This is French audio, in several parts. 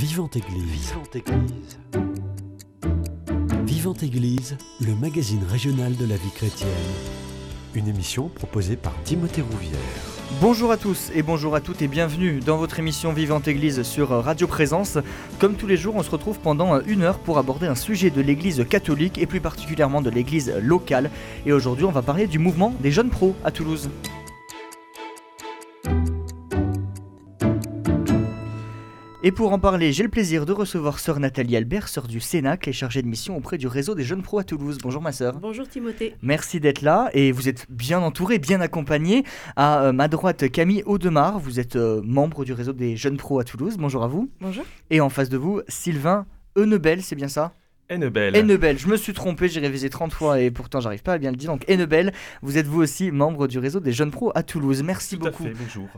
Vivante Église. Vivante Église. Vivante Église, le magazine régional de la vie chrétienne. Une émission proposée par Timothée Rouvière. Bonjour à tous et bonjour à toutes et bienvenue dans votre émission Vivante Église sur Radio Présence. Comme tous les jours, on se retrouve pendant une heure pour aborder un sujet de l'Église catholique et plus particulièrement de l'Église locale. Et aujourd'hui, on va parler du mouvement des jeunes pros à Toulouse. Et pour en parler, j'ai le plaisir de recevoir sœur Nathalie Albert, sœur du Cénacle et chargée de mission auprès du réseau des jeunes pros à Toulouse. Bonjour ma sœur. Bonjour Timothée. Merci d'être là et vous êtes bien entouré, bien accompagné. À euh, ma droite, Camille Audemars, vous êtes euh, membre du réseau des jeunes pros à Toulouse. Bonjour à vous. Bonjour. Et en face de vous, Sylvain Eunebel, c'est bien ça? Hennebel. Hennebel, je me suis trompé, j'ai révisé 30 fois et pourtant j'arrive pas à bien le dire. Donc Hennebel, vous êtes vous aussi membre du réseau des jeunes pros à Toulouse. Merci Tout beaucoup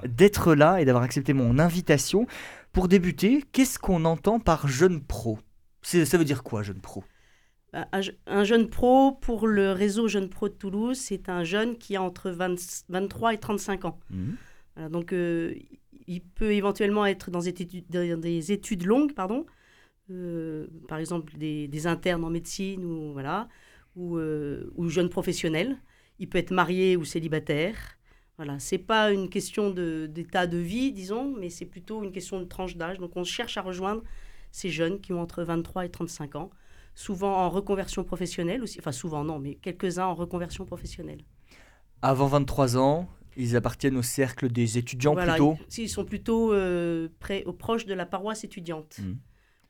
d'être là et d'avoir accepté mon invitation. Pour débuter, qu'est-ce qu'on entend par jeune pro? Ça veut dire quoi, jeune pro? Bah, Un, je- un jeune pro, pour le réseau Jeune Pro de Toulouse, c'est un jeune qui a entre 20 23 et 35 ans. Voilà, donc, euh, il peut éventuellement être dans des études, dans des études longues, pardon, euh, par exemple des, des internes en médecine ou, voilà, ou, euh, ou jeune professionnel. Il peut être marié ou célibataire. Voilà, c'est pas une question d'état de, vie, disons, mais c'est plutôt une question de tranche d'âge. Donc, on cherche à rejoindre ces jeunes qui ont entre 23 et 35 ans, souvent en reconversion professionnelle aussi. Enfin, souvent non, mais quelques-uns en reconversion professionnelle. Avant 23 ans, ils appartiennent au cercle des étudiants Voilà, plutôt. ils, ils sont plutôt euh, près, proches de la paroisse étudiante, Mhm.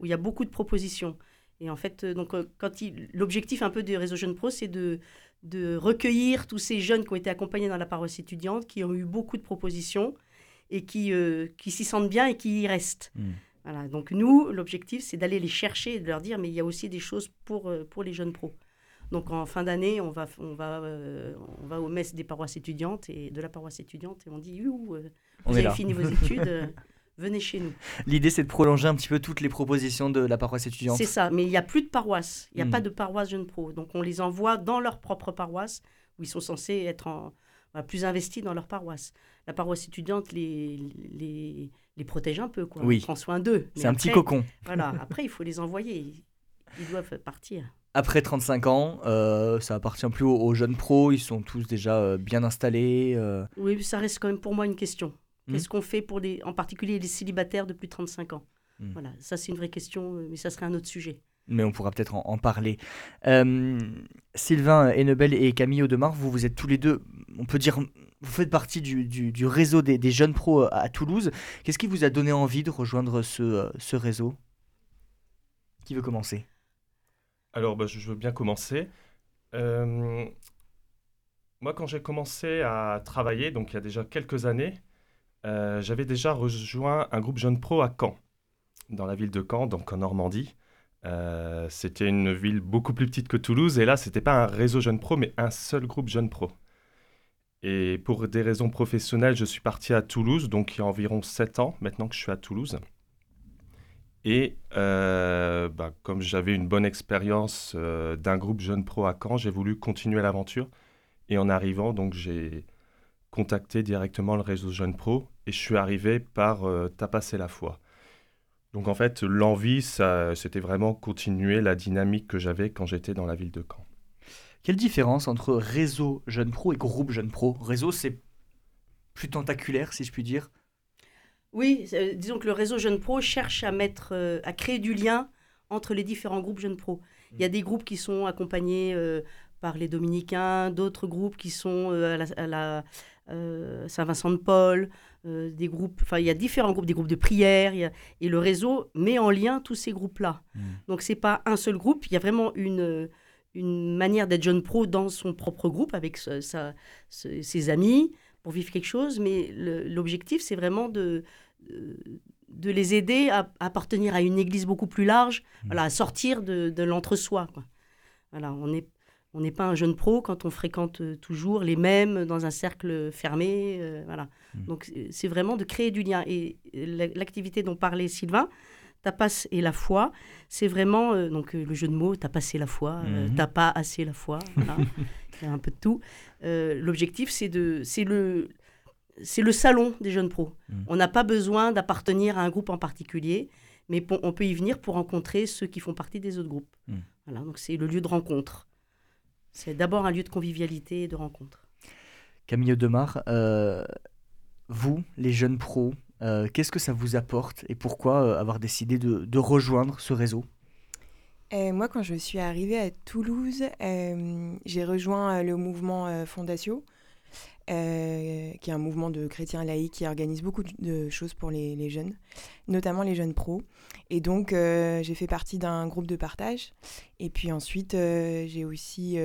Où il y a beaucoup de propositions. Et en fait, euh, donc, euh, quand l'objectif un peu du réseau Jeunes Pro, c'est de, de recueillir tous ces jeunes qui ont été accompagnés dans la paroisse étudiante, qui ont eu beaucoup de propositions et qui, euh, qui s'y sentent bien et qui y restent. Mhm. Voilà, donc nous, l'objectif, c'est d'aller les chercher et de leur dire, mais il y a aussi des choses pour, pour les jeunes pros. Donc en fin d'année, on va, on, va, euh, on va aux messes des paroisses étudiantes et de la paroisse étudiante et on dit, euh, vous avez fini vos études, venez chez nous. L'idée, c'est de prolonger un petit peu toutes les propositions de la paroisse étudiante. C'est ça, mais il n'y a plus de paroisse, il n'y a Mm. pas de paroisse jeunes pros. Donc on les envoie dans leur propre paroisse où ils sont censés être en- voilà, plus investis dans leur paroisse. La paroisse étudiante les, les, les protège un peu, quoi. Oui. Prend soin d'eux. C'est un petit cocon. Voilà, après il faut les envoyer. Ils doivent partir. Après 35 ans, euh, ça appartient plus aux, aux jeunes pros, ils sont tous déjà euh, bien installés. euh. Oui, mais ça reste quand même pour moi une question. Qu'est-ce qu'on fait pour les, en particulier les célibataires de plus de 35 ans? Mm. Voilà, ça c'est une vraie question, euh, mais ça serait un autre sujet. mais on pourra peut-être en, en parler. Euh, Sylvain Hennebel et Camille Audemars, vous, vous êtes tous les deux, on peut dire, vous faites partie du, du- du réseau des, des jeunes pros à Toulouse. Qu'est-ce qui vous a donné envie de rejoindre ce, euh, ce réseau? Qui veut commencer? Alors, bah, je je veux bien commencer. Euh, moi, quand j'ai commencé à travailler, donc il y a déjà quelques années, euh, j'avais déjà rejoint un groupe Jeunes Pro à Caen, dans la ville de Caen, donc en Normandie. Euh, c'était une ville beaucoup plus petite que Toulouse, et là, c'était pas un réseau Jeunes Pro, mais un seul groupe Jeunes Pro. Et pour des raisons professionnelles, je suis parti à Toulouse, donc il y a environ 7 ans maintenant que je suis à Toulouse. Et euh, bah, comme j'avais une bonne expérience d'un groupe Jeunes Pro à Caen, j'ai voulu continuer l'aventure. Et en arrivant, donc j'ai contacté directement le réseau Jeunes Pro et je suis arrivé par euh, Tapas et la foi. Donc en fait, l'envie, ça, c'était vraiment continuer la dynamique que j'avais quand j'étais dans la ville de Caen. Quelle différence entre réseau jeunes pro et groupe jeunes pro? Réseau, c'est plus tentaculaire, si je puis dire? Oui, euh, disons que le réseau Jeunes Pro cherche à mettre, euh, à créer du lien entre les différents groupes Jeunes Pro. Il y a des groupes qui sont accompagnés euh, par les Dominicains, d'autres groupes qui sont euh, à la, à la, euh, Saint-Vincent-de-Paul, euh, des groupes, enfin il y a différents groupes, des groupes de prière, il y a- et le réseau met en lien tous ces groupes-là. Mm. Donc c'est pas un seul groupe, il y a vraiment une, une manière d'être jeune pro dans son propre groupe avec sa- sa- se- ses amis pour vivre quelque chose, mais l'objectif c'est vraiment de, de, les aider à, à appartenir à une église beaucoup plus large, voilà, à sortir de, de l'entre-soi. Voilà, on n'est on n'est pas un jeune pro quand on fréquente euh, toujours les mêmes dans un cercle fermé. euh, voilà. Mm. Donc c'est- vraiment de créer du lien. Et la- l'activité dont parlait Sylvain, tapas et la foi, c'est vraiment euh, donc euh, le jeu de mots, tapas et la foi, euh, Mhm. t'as pas assez la foi, voilà. il y a un peu de tout. Euh, L'objectif, c'est de, c'est le, c'est le salon des jeunes pros. Mhm. On n'a pas besoin d'appartenir à un groupe en particulier, mais on peut y venir pour rencontrer ceux qui font partie des autres groupes. Voilà, donc c'est le lieu de rencontre. C'est d'abord un lieu de convivialité et de rencontre. Camille Demar, euh, vous, les jeunes pros, euh, qu'est-ce que ça vous apporte et pourquoi euh, avoir décidé de, rejoindre ce réseau? Moi, quand je suis arrivée à Toulouse, j'ai rejoint le mouvement Fondatio euh, qui est un mouvement de chrétiens laïcs qui organise beaucoup de choses pour les, jeunes, notamment les jeunes pros. Et donc, euh, j'ai fait partie d'un groupe de partage. Et puis ensuite, euh, j'ai aussi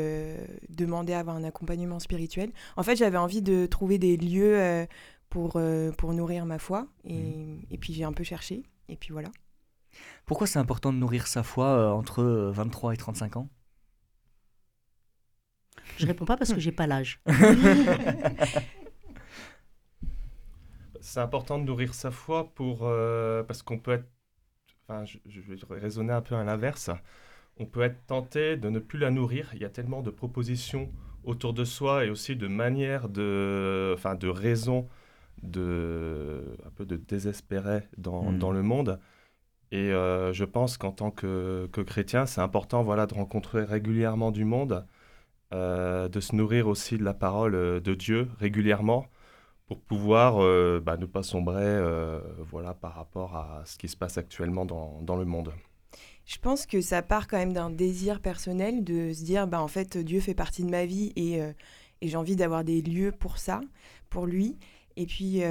demandé à avoir un accompagnement spirituel. En fait, j'avais envie de trouver des lieux pour, pour nourrir ma foi. Et, mmh. et puis, j'ai un peu cherché. Et puis voilà. Pourquoi c'est important de nourrir sa foi entre 23 et 35 ans? Je réponds pas parce que j'ai pas l'âge. c'est important de nourrir sa foi pour euh, parce qu'on peut être. Enfin, je, vais raisonner un peu à l'inverse. On peut être tenté de ne plus la nourrir. Il y a tellement de propositions autour de soi et aussi de manières de, enfin, de raisons de un peu de désespérer dans, hmm. dans le monde. Et euh, je pense qu'en tant que, que chrétien, c'est important voilà, de rencontrer régulièrement du monde euh, de se nourrir aussi de la parole euh, de Dieu régulièrement pour pouvoir euh, bah, ne pas sombrer voilà, par rapport à ce qui se passe actuellement dans, dans, le monde. Je pense que ça part quand même d'un désir personnel de se dire bah, en fait Dieu fait partie de ma vie et, et j'ai envie d'avoir des lieux pour ça, pour lui. Et puis,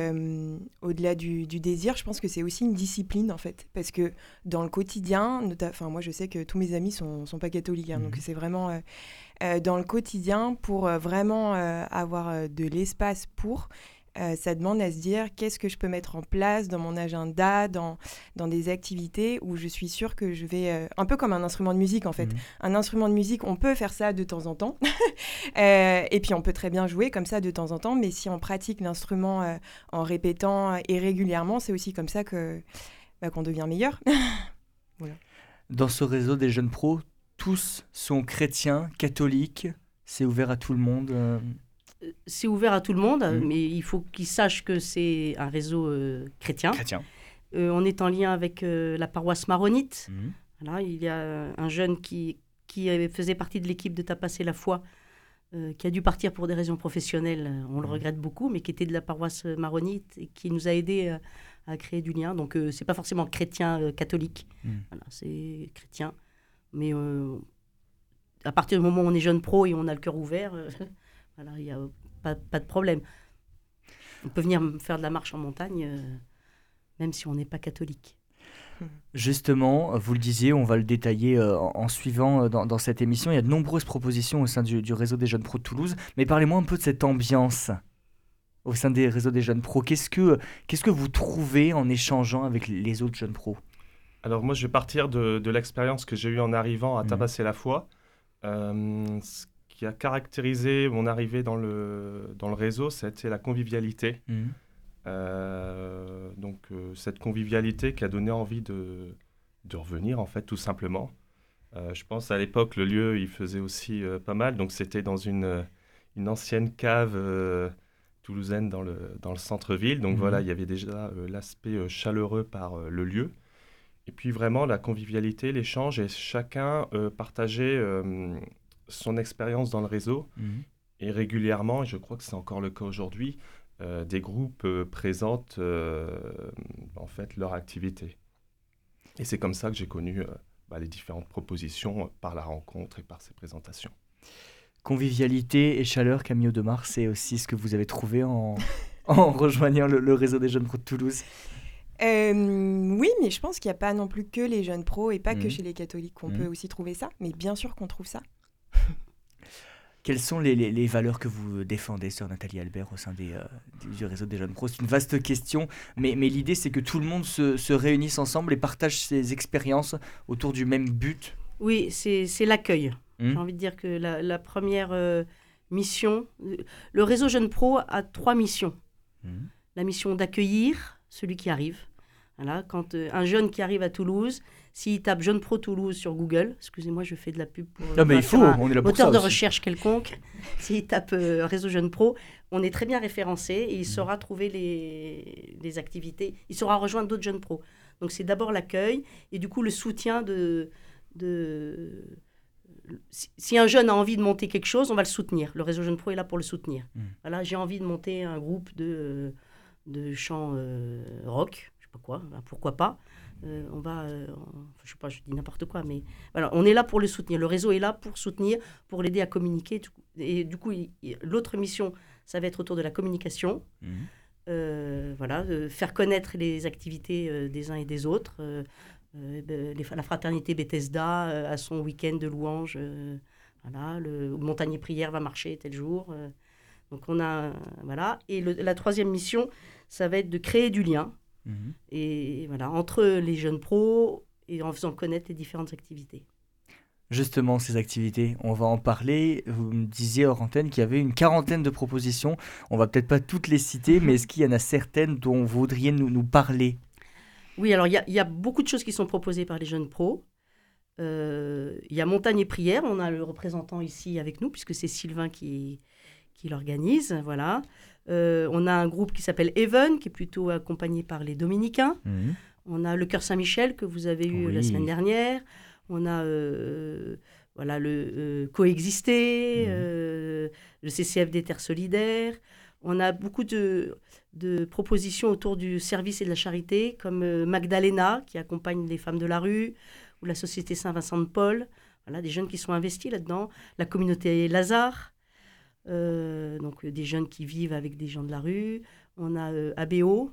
au-delà du, du, désir, je pense que c'est aussi une discipline, en fait. Parce que dans le quotidien, enfin, moi, je sais que tous mes amis sont, sont pas catholiques. Hein, donc, mmh. c'est vraiment euh, dans le quotidien pour euh, vraiment euh, avoir de l'espace pour. Ça demande à se dire qu'est-ce que je peux mettre en place dans mon agenda, dans, dans des activités où je suis sûre que je vais... un peu comme un instrument de musique en fait. Mmh. Un instrument de musique, on peut faire ça de temps en temps. et puis on peut très bien jouer comme ça de temps en temps. Mais si on pratique l'instrument en répétant et régulièrement, c'est aussi comme ça que bah, qu'on devient meilleur. Dans ce réseau des jeunes pros, tous sont chrétiens, catholiques, c'est ouvert à tout le monde euh. C'est ouvert à tout le monde, mmh. mais il faut qu'ils sachent que c'est un réseau euh, chrétien. Chrétien. Euh, on est en lien avec la paroisse maronite. Mmh. il y a un jeune qui, qui faisait partie de l'équipe de Tapasser la foi, qui a dû partir pour des raisons professionnelles, on le mmh. regrette beaucoup, mais qui était de la paroisse maronite et qui nous a aidés à, créer du lien. Donc, c'est pas forcément chrétien catholique, voilà, c'est chrétien. Mais euh, à partir du moment où on est jeune pro et on a le cœur ouvert, euh, voilà, il n'y a pas, pas, de problème. On peut venir faire de la marche en montagne, euh, même si on n'est pas catholique. Justement, vous le disiez, on va le détailler en, suivant dans, dans, cette émission. Il y a de nombreuses propositions au sein du, du réseau des jeunes pros de Toulouse. Mais parlez-moi un peu de cette ambiance au sein des réseaux des jeunes pros. Qu'est-ce que, qu'est-ce que vous trouvez en échangeant avec les autres jeunes pros? Alors moi, je vais partir de, l'expérience que j'ai eue en arrivant à mhm. Tabasser la foi. Euh, ce qui a caractérisé mon arrivée dans le, dans le réseau, c'était la convivialité. Mhm. Euh, donc euh, cette convivialité qui a donné envie de, de revenir, en fait, tout simplement. je pense à l'époque, le lieu, il faisait aussi pas mal. Donc c'était dans une, une ancienne cave toulousaine dans le, dans le centre-ville. Donc mhm. voilà, il y avait déjà l'aspect chaleureux par le lieu. Et puis vraiment la convivialité, l'échange et chacun euh, partageait euh, son expérience dans le réseau. Mhm. Et régulièrement, et je crois que c'est encore le cas aujourd'hui, euh, des groupes présentent en fait leur activité. Et c'est comme ça que j'ai connu bah, les différentes propositions par la rencontre et par ces présentations. Convivialité et chaleur, Camille Audemars, c'est aussi ce que vous avez trouvé en, en rejoignant le, le, réseau des jeunes pros de Toulouse euh, oui, mais je pense qu'il n'y a pas non plus que les jeunes pros et pas que mmh. chez les catholiques qu'on peut mmh. aussi trouver ça. Mais bien sûr qu'on trouve ça. Quelles sont les, les, valeurs que vous défendez, sœur Nathalie Albert, au sein des, euh, du réseau des jeunes pros? C'est une vaste question, mais, mais l'idée c'est que tout le monde se, se, réunisse ensemble et partage ses expériences autour du même but. Oui, c'est l'accueil. Mmh. J'ai envie de dire que la, la première euh, mission, le réseau Jeunes Pro a trois missions. La mission d'accueillir, celui qui arrive. Voilà, quand un jeune qui arrive à Toulouse, s'il tape Jeune Pro Toulouse sur Google, excusez-moi, je fais de la pub pour. Non, mais il faut, on est là pour moteur ça de recherche quelconque. s'il tape Réseau Jeune Pro, on est très bien référencé et il mmh. saura trouver les, les activités. Il saura rejoindre d'autres jeunes pros. Donc c'est d'abord l'accueil et du coup le soutien de, de... Si, un jeune a envie de monter quelque chose, on va le soutenir. Le réseau Jeune Pro est là pour le soutenir. Mmh. Voilà, j'ai envie de monter un groupe de, de chants euh, rock, je sais pas quoi, ben, pourquoi pas. Euh, on va, euh, je sais pas, je dis n'importe quoi, mais voilà, on est là pour le soutenir. Le réseau est là pour soutenir, pour l'aider à communiquer. Et du coup, l'autre mission, ça va être autour de la communication. Mmh. Euh, voilà, faire connaître les activités euh, des uns et des autres. Euh, la fraternité Bethesda a son week-end de louanges. voilà, le Montagnier Prière va marcher tel jour. donc on a voilà. Et la troisième mission, ça va être de créer du lien. Mhm. Et voilà, entre les jeunes pros et en faisant connaître les différentes activités justement ces activités. On va en parler. Vous me disiez hors antenne qu'il y avait une quarantaine de propositions. On va peut-être pas toutes les citer, mais est-ce qu'il y en a certaines dont vous voudriez nous, nous parler? Oui, alors il y, a beaucoup de choses qui sont proposées par les jeunes pros. Euh, il y a Montagne et Prière, on a le représentant ici avec nous, puisque c'est Sylvain qui, qui l'organise. Voilà. Euh, on a un groupe qui s'appelle Even, qui est plutôt accompagné par les Dominicains. Mmh. On a le Cœur Saint-Michel, que vous avez eu la semaine dernière on a euh, voilà, le euh, Coexister, mmh. euh, le CCF des Terres Solidaires. On a beaucoup de, propositions autour du service et de la charité, comme Magdalena, qui accompagne les femmes de la rue, ou la Société Saint-Vincent de Paul. Voilà, des jeunes qui sont investis là-dedans. La communauté Lazare, donc des jeunes qui vivent avec des gens de la rue. On a ABO,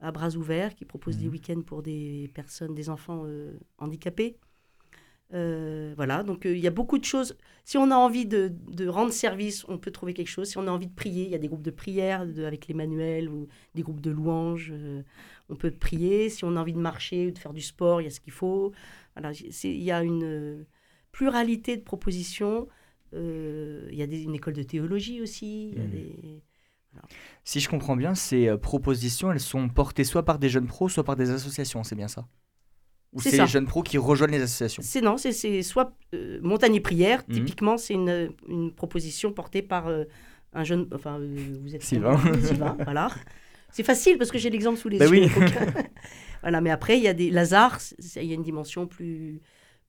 à bras ouverts, qui propose des mmh. week-ends pour des personnes, des enfants handicapés. Euh, voilà, donc euh, il y a beaucoup de choses. Si on a envie de, rendre service, on peut trouver quelque chose. Si on a envie de prier, il y a des groupes de prière avec les manuels ou des groupes de louanges. Euh, on peut prier. Si on a envie de marcher ou de faire du sport, il y a ce qu'il faut. Voilà, il y a une pluralité de propositions. Il y a une école de théologie aussi. Mmh. Si je comprends bien, ces propositions, elles sont portées soit par des jeunes pros, soit par des associations, c'est bien ça? Ou c'est les jeunes pros qui rejoignent les associations? C'est non, c'est soit euh, Montagne et Prière, mhm. typiquement, c'est une, une, proposition portée par euh, un jeune. Enfin, euh, vous êtes. Sylvain. Sylvain, voilà. C'est facile parce que j'ai l'exemple sous les bah yeux. Oui. voilà, mais après, il y a des. Lazare, il y a une dimension plus,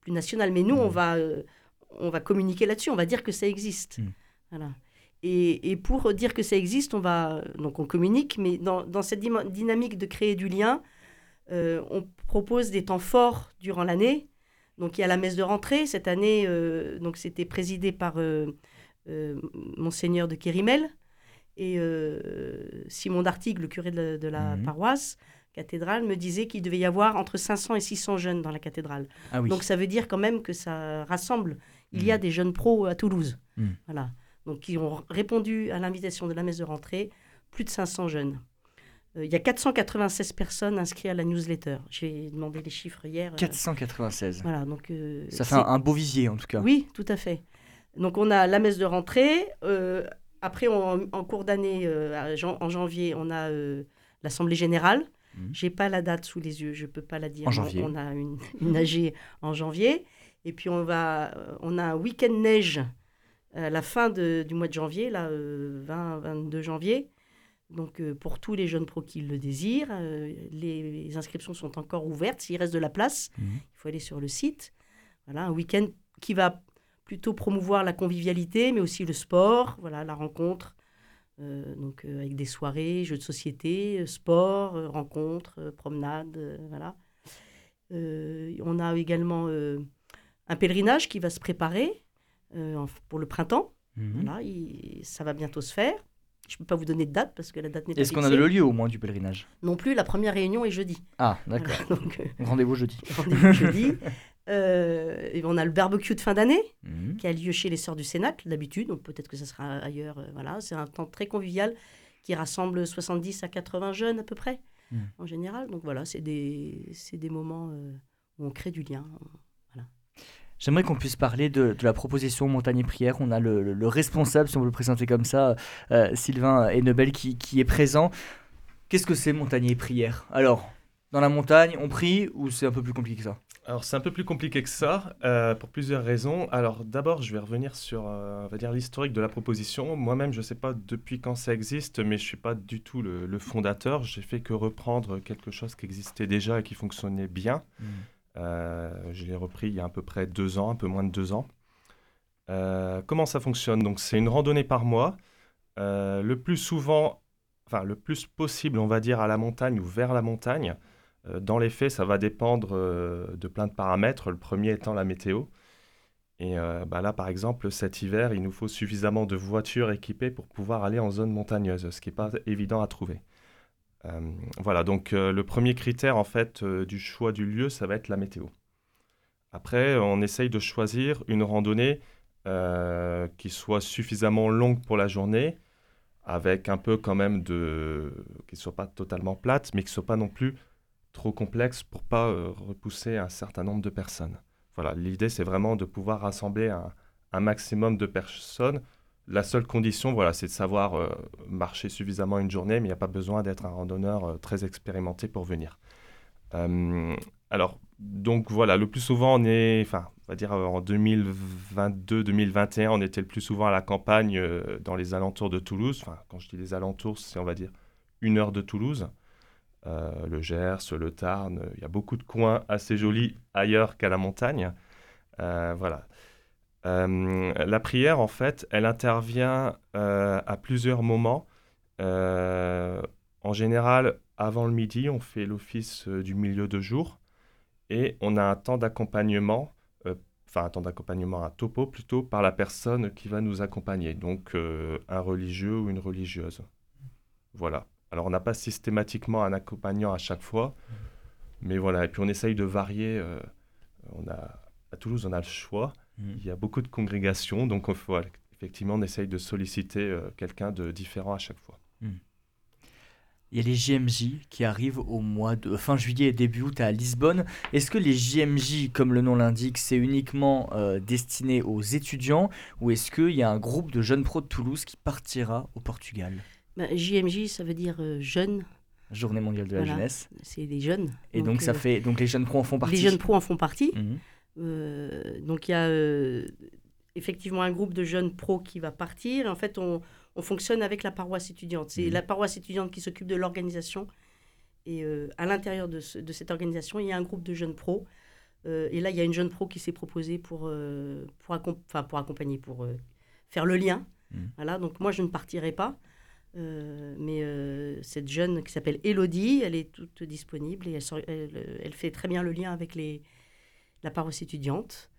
plus nationale. Mais nous, on, mhm. va, on va communiquer là-dessus, on va dire que ça existe. Mhm. Voilà. Et, et, pour dire que ça existe, on va. Donc, on communique, mais dans, dans cette dynamique de créer du lien, on propose des temps forts durant l'année. Donc il y a la messe de rentrée. Cette année, euh, donc c'était présidé par euh, euh, Monseigneur de Kérimel et Simon d'Artigue, le curé de la, mhm. paroisse cathédrale, me disait qu'il devait y avoir entre 500 et 600 jeunes dans la cathédrale. Ah donc ça veut dire quand même que ça rassemble. Il y a mhm. des jeunes pros à Toulouse. Mhm. Voilà. Donc qui ont répondu à l'invitation de la messe de rentrée, plus de 500 jeunes. Euh, il y a 496 personnes inscrites à la newsletter. J'ai demandé les chiffres hier. 496. Euh, voilà, donc. Euh, ça fait un, beau visier en tout cas. Oui, tout à fait. Donc on a la messe de rentrée. après, en cours d'année, en janvier, on a l'assemblée générale. Je mhm. J'ai pas la date sous les yeux, je peux pas la dire. En janvier. On, a une, une AG en janvier. Et puis on va, on a un week-end neige à la fin de, du mois de janvier, là, 20-22 janvier. Donc euh, pour tous les jeunes pros qui le désirent, euh, les, inscriptions sont encore ouvertes. S'il reste de la place, mhm. il faut aller sur le site. Voilà, un week-end qui va plutôt promouvoir la convivialité, mais aussi le sport, voilà, la rencontre, euh, donc avec des soirées, jeux de société, sport, rencontres, promenades, voilà. on a également un pèlerinage qui va se préparer pour le printemps. Mhm. Voilà, ça va bientôt se faire. Je ne peux pas vous donner de date parce que la date n'est pas Est-ce qu'on a le lieu au moins du pèlerinage? Non plus, la première réunion est jeudi. Ah, d'accord. Euh, rendez-vous jeudi. Rendez-vous jeudi. Euh, et on a le barbecue de fin d'année mhm. qui a lieu chez les Sœurs du Cénacle d'habitude, donc peut-être que ça sera ailleurs. Euh, voilà, c'est un temps très convivial qui rassemble 70 à 80 jeunes à peu près mhm. en général. Donc voilà, c'est des, des moments où on crée du lien. J'aimerais qu'on puisse parler de, la proposition Montagne et Prière. On a le, responsable, si on veut le présenter comme ça, euh, Sylvain Hennebel, qui, qui est présent. Qu'est-ce que c'est Montagne et Prière? Alors, dans la montagne, on prie ou c'est un peu plus compliqué que ça? Alors c'est un peu plus compliqué que ça euh, pour plusieurs raisons. Alors d'abord je vais revenir sur euh, on va dire l'historique de la proposition. Moi-même je ne sais pas depuis quand ça existe, mais je ne suis pas du tout le, fondateur. J'ai fait que reprendre quelque chose qui existait déjà et qui fonctionnait bien. Mmh. Euh, je l'ai repris il y a à peu près deux ans, un peu moins de deux ans. comment ça fonctionne? Donc c'est une randonnée par mois. le plus souvent, enfin le plus possible, on va dire à la montagne ou vers la montagne. Euh, dans les faits, ça va dépendre euh, de plein de paramètres, le premier étant la météo. Et euh, bah là, par exemple, cet hiver, il nous faut suffisamment de voitures équipées pour pouvoir aller en zone montagneuse, ce qui n'est pas évident à trouver. voilà, donc le premier critère en fait du choix du lieu, ça va être la météo. Après, on essaye de choisir une randonnée qui soit suffisamment longue pour la journée, avec un peu quand même de... qui ne soit pas totalement plate, mais qui ne soit pas non plus trop complexe pour pas euh, repousser un certain nombre de personnes. Voilà, l'idée c'est vraiment de pouvoir rassembler un, maximum de personnes. La seule condition, voilà, c'est de savoir euh, marcher suffisamment une journée, mais il n'y a pas besoin d'être un randonneur euh, très expérimenté pour venir. alors, donc voilà, le plus souvent on est, enfin, on va dire en 2022-2021, on était le plus souvent à la campagne dans les alentours de Toulouse. Enfin, quand je dis les alentours, c'est on va dire une heure de Toulouse. Euh, le Gers, le Tarn. Il y a beaucoup de coins assez jolis ailleurs qu'à la montagne. Euh, voilà. Euh, la prière, en fait, elle intervient à plusieurs moments. en général, avant le midi, on fait l'office du milieu de jour et on a un temps d'accompagnement, enfin un temps d'accompagnement, un topo plutôt, par la personne qui va nous accompagner, donc un religieux ou une religieuse. Voilà. Alors, on n'a pas systématiquement un accompagnant à chaque fois, mais voilà. Et puis, on essaye de varier. Euh, on a, à Toulouse, on a le choix. Mm. Il y a beaucoup de congrégations, donc on, effectivement, on essaye de solliciter euh, quelqu'un de différent à chaque fois. Mm. Il y a les JMJ qui arrivent au mois de fin juillet et début août à Lisbonne. Est-ce que les JMJ, comme le nom l'indique, c'est uniquement euh, destiné aux étudiants ou est-ce qu'il y a un groupe de jeunes pros de Toulouse qui partira au Portugal? JMJ, bah, ça veut dire euh, jeune. Journée mondiale de la jeunesse. C'est des jeunes. Et donc, ça euh, fait donc les jeunes pros en font partie. Les jeunes pros en font partie. Mhm. Euh, donc il y a effectivement un groupe de jeunes pros qui va partir. En fait, on, on fonctionne avec la paroisse étudiante. C'est mhm. la paroisse étudiante qui s'occupe de l'organisation. Et à l'intérieur de, de, cette organisation, il y a un groupe de jeunes pros. et là, il y a une jeune pro qui s'est proposée pour, pour, pour accompagner, pour faire le lien. Mhm. Voilà, donc moi, je ne partirai pas. Euh, mais euh, cette jeune qui s'appelle Elodie, elle est toute disponible et elle, elle, fait très bien le lien avec les, la paroisse étudiante.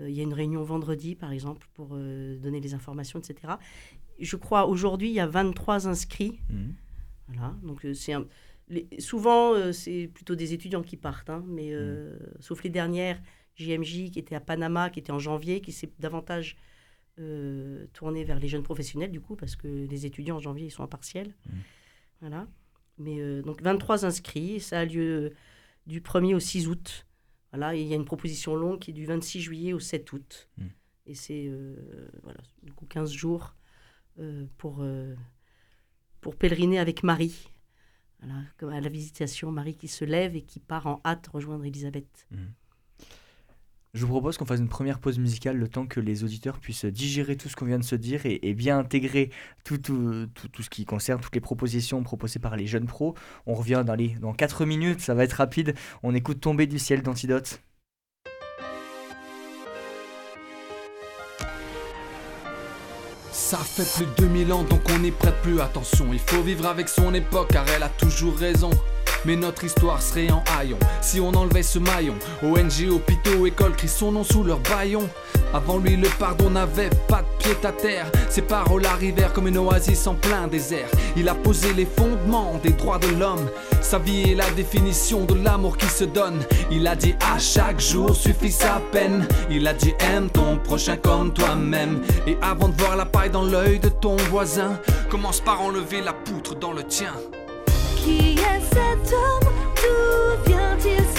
Euh, il y a une réunion vendredi, par exemple, pour donner les informations, etc. Je crois aujourd'hui, il y a 23 inscrits. Mmh. Voilà, donc c'est souvent, c'est plutôt des étudiants qui partent, hein, mais mmh. sauf les dernières, JMJ qui était à Panama, qui était en janvier, qui s'est davantage euh, tourner vers les jeunes professionnels, du coup, parce que les étudiants en janvier, ils sont en partiel. Mmh. Voilà. Mais euh, donc 23 inscrits, ça a lieu du 1er au 6 août. Voilà, il y a une proposition longue qui est du 26 juillet au 7 août. Mmh. Et c'est euh, voilà, du coup 15 jours pour, pour pèleriner avec Marie. Voilà, comme à la visitation, Marie qui se lève et qui part en hâte rejoindre Elisabeth. Mmh. Je vous propose qu'on fasse une première pause musicale, le temps que les auditeurs puissent digérer tout ce qu'on vient de se dire et, bien intégrer tout, ce qui concerne toutes les propositions proposées par les jeunes pros. On revient dans, les, dans 4 minutes, ça va être rapide. On écoute Tomber du ciel d'Antidote. Ça fait plus de 2000 ans donc on n'y prête plus attention. Il faut vivre avec son époque car elle a toujours raison. Mais notre histoire serait en haillon si on enlevait ce maillon. ONG, hôpitaux, écoles crient son nom sous leur baillon. Avant lui, le pardon n'avait pas de pied à terre. Ses paroles arrivèrent comme une oasis en plein désert. Il a posé les fondements des droits de l'homme. Sa vie est la définition de l'amour qui se donne. Il a dit à chaque jour suffit sa peine. Il a dit aime ton prochain comme toi-même. Et avant de voir la paille dans l'œil de ton voisin, commence par enlever la poutre dans le tien. Qui est cet homme D'où vient-il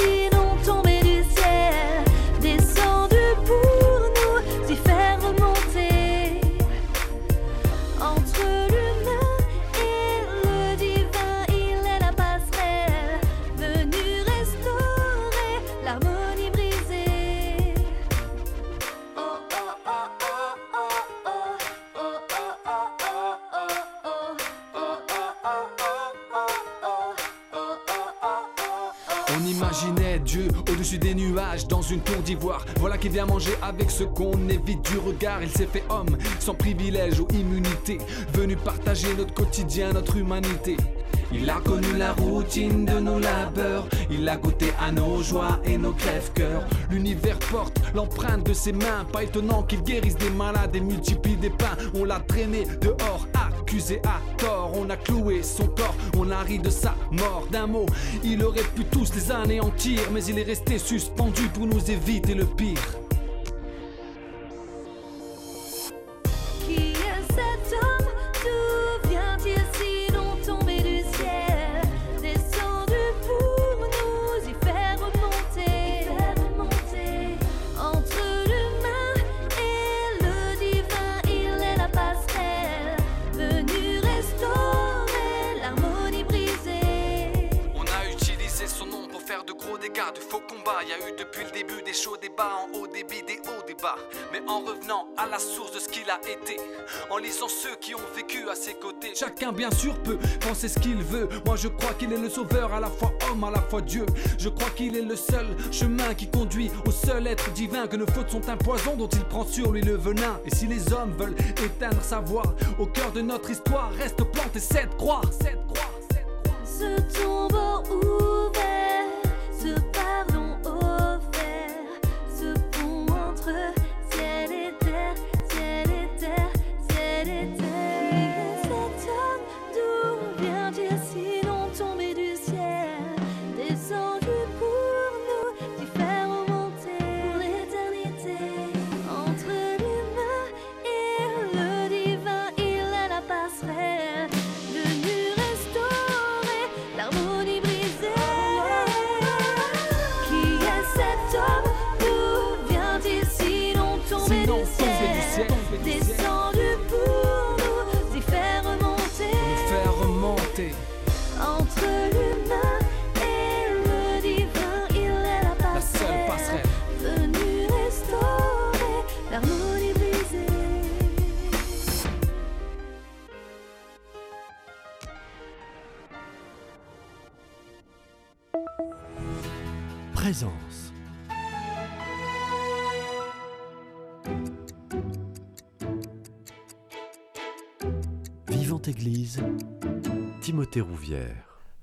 une tour d'ivoire. Voilà qui vient manger avec ce qu'on évite du regard. Il s'est fait homme, sans privilège ou immunité. Venu partager notre quotidien, notre humanité. Il a connu la routine de nos labeurs. Il a goûté à nos joies et nos crèves-cœurs. L'univers porte l'empreinte de ses mains. Pas étonnant qu'il guérisse des malades et multiplie des pains. On l'a traîné dehors, à tort. On a cloué son corps, on a ri de sa mort. D'un mot, il aurait pu tous les anéantir. Mais il est resté suspendu pour nous éviter le pire. Chacun, bien sûr, peut penser ce qu'il veut. Moi, je crois qu'il est le sauveur, à la fois homme, à la fois Dieu. Je crois qu'il est le seul chemin qui conduit au seul être divin. Que nos fautes sont un poison dont il prend sur lui le venin. Et si les hommes veulent éteindre sa voix, au cœur de notre histoire reste plantée cette croix. Cette croix, cette croix.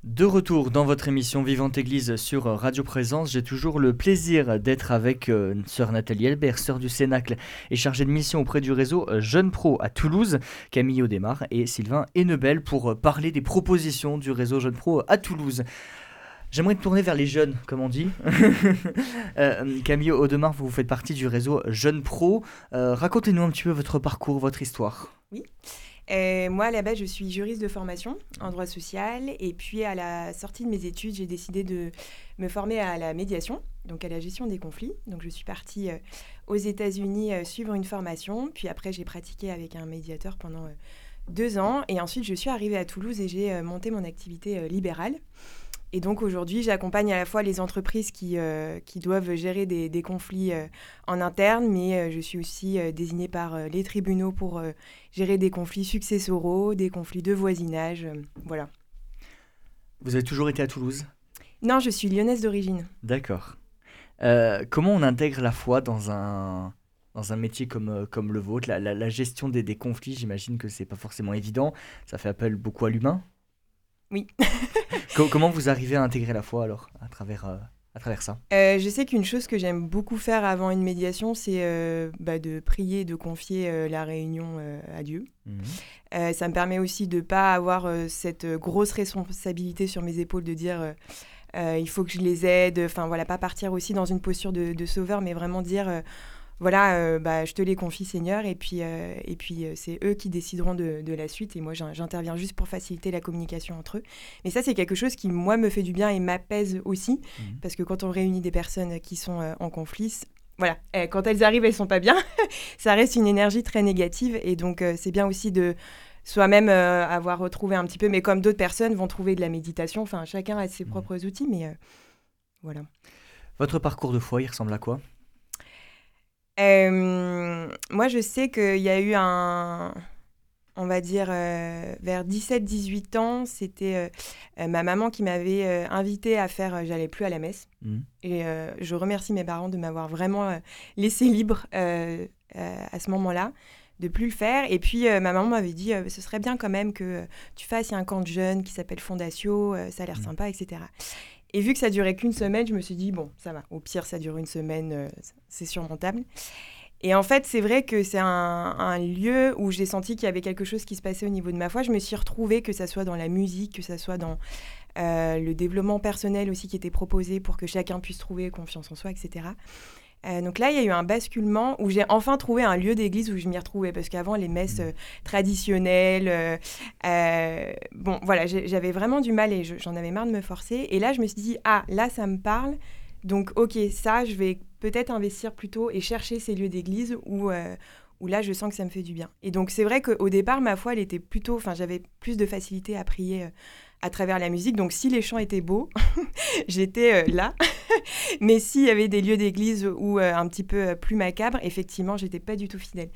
De retour dans votre émission Vivante Église sur Radio Présence, j'ai toujours le plaisir d'être avec euh, sœur Nathalie Elbert, sœur du Cénacle et chargée de mission auprès du réseau euh, Jeunes Pro à Toulouse, Camille Audemars et Sylvain Hennebel pour euh, parler des propositions du réseau Jeunes Pro à Toulouse. J'aimerais te tourner vers les jeunes, comme on dit. Euh, Camille Audemars, vous faites partie du réseau Jeunes Pro. Euh, Racontez-nous un petit peu votre parcours, votre histoire. Euh, moi, à la base, je suis juriste de formation en droit social. Et puis, à la sortie de mes études, j'ai décidé de me former à la médiation, donc à la gestion des conflits. Donc, je suis partie euh, aux États-Unis euh, suivre une formation. Puis après, j'ai pratiqué avec un médiateur pendant euh, deux ans. Et ensuite, je suis arrivée à Toulouse et j'ai monté mon activité libérale. Et donc aujourd'hui, j'accompagne à la fois les entreprises qui, euh, qui doivent gérer des, des conflits euh, en interne, mais euh, je suis aussi désignée par les tribunaux pour gérer des conflits successoraux, des conflits de voisinage. voilà. Vous avez toujours été à Toulouse? Non, je suis lyonnaise d'origine. D'accord. Comment on intègre la foi dans un, dans un métier comme, comme le vôtre? La, la- la gestion des, des conflits, j'imagine que c'est pas forcément évident. Ça fait appel beaucoup à l'humain. Oui. Co- comment vous arrivez à intégrer la foi alors à travers, euh, à travers ça? Euh, je sais qu'une chose que j'aime beaucoup faire avant une médiation, c'est euh, bah, de prier, de confier la réunion à Dieu. Euh, ça me permet aussi de ne pas avoir cette grosse responsabilité sur mes épaules de dire il faut que je les aide, enfin voilà, pas partir aussi dans une posture de, de sauveur, mais vraiment dire voilà, euh, bah, je te les confie Seigneur, et puis, euh, et puis euh, c'est eux qui décideront de, de la suite, et moi j'in- j'interviens juste pour faciliter la communication entre eux. Mais ça c'est quelque chose qui moi me fait du bien et m'apaise aussi, Mhm. parce que quand on réunit des personnes qui sont en conflit, voilà, euh, quand elles arrivent, elles sont pas bien. ça reste une énergie très négative et donc c'est bien aussi de soi-même avoir retrouvé un petit peu, mais comme d'autres personnes vont trouver de la méditation, enfin chacun a ses Mhm. propres outils, mais voilà. Votre parcours de foi, il ressemble à quoi? Euh, moi je sais qu'il y a eu un, on va dire euh, vers 17-18 ans, c'était euh, ma maman qui m'avait euh, invité à faire J'allais plus à la messe. Mhm. Et je remercie mes parents de m'avoir vraiment laissé libre à ce moment-là, de plus le faire. Et puis euh, ma maman m'avait dit euh, ce serait bien quand même que euh, tu fasses il y a un camp de jeunes qui s'appelle Fondatio, ça a l'air Mhm. sympa, etc. Et vu que ça durait qu'une semaine, je me suis dit bon, ça va. Au pire, ça dure une semaine, euh, c'est surmontable. Et en fait, c'est vrai que c'est un, lieu où j'ai senti qu'il y avait quelque chose qui se passait au niveau de ma foi. Je me suis retrouvée, que ça soit dans la musique, que ça soit dans euh, le développement personnel aussi qui était proposé pour que chacun puisse trouver confiance en soi, etc. Euh, donc là, il y a eu un basculement où j'ai enfin trouvé un lieu d'église où je m'y retrouvais. Parce qu'avant, les messes euh, traditionnelles, euh, bon, voilà, j'avais vraiment du mal et je- j'en avais marre de me forcer. Et là, je me suis dit, ah, là, ça me parle. Donc, ok, ça, je vais peut-être investir plutôt et chercher ces lieux d'église où, où là, je sens que ça me fait du bien. Et donc, c'est vrai qu'au départ, ma foi, elle était plutôt, enfin, j'avais plus de facilité à prier à travers la musique. Donc, si les chants étaient beaux, j'étais euh, là. Mais s'il y avait des lieux d'église ou euh, un petit peu euh, plus macabres, effectivement, j'étais pas du tout fidèle.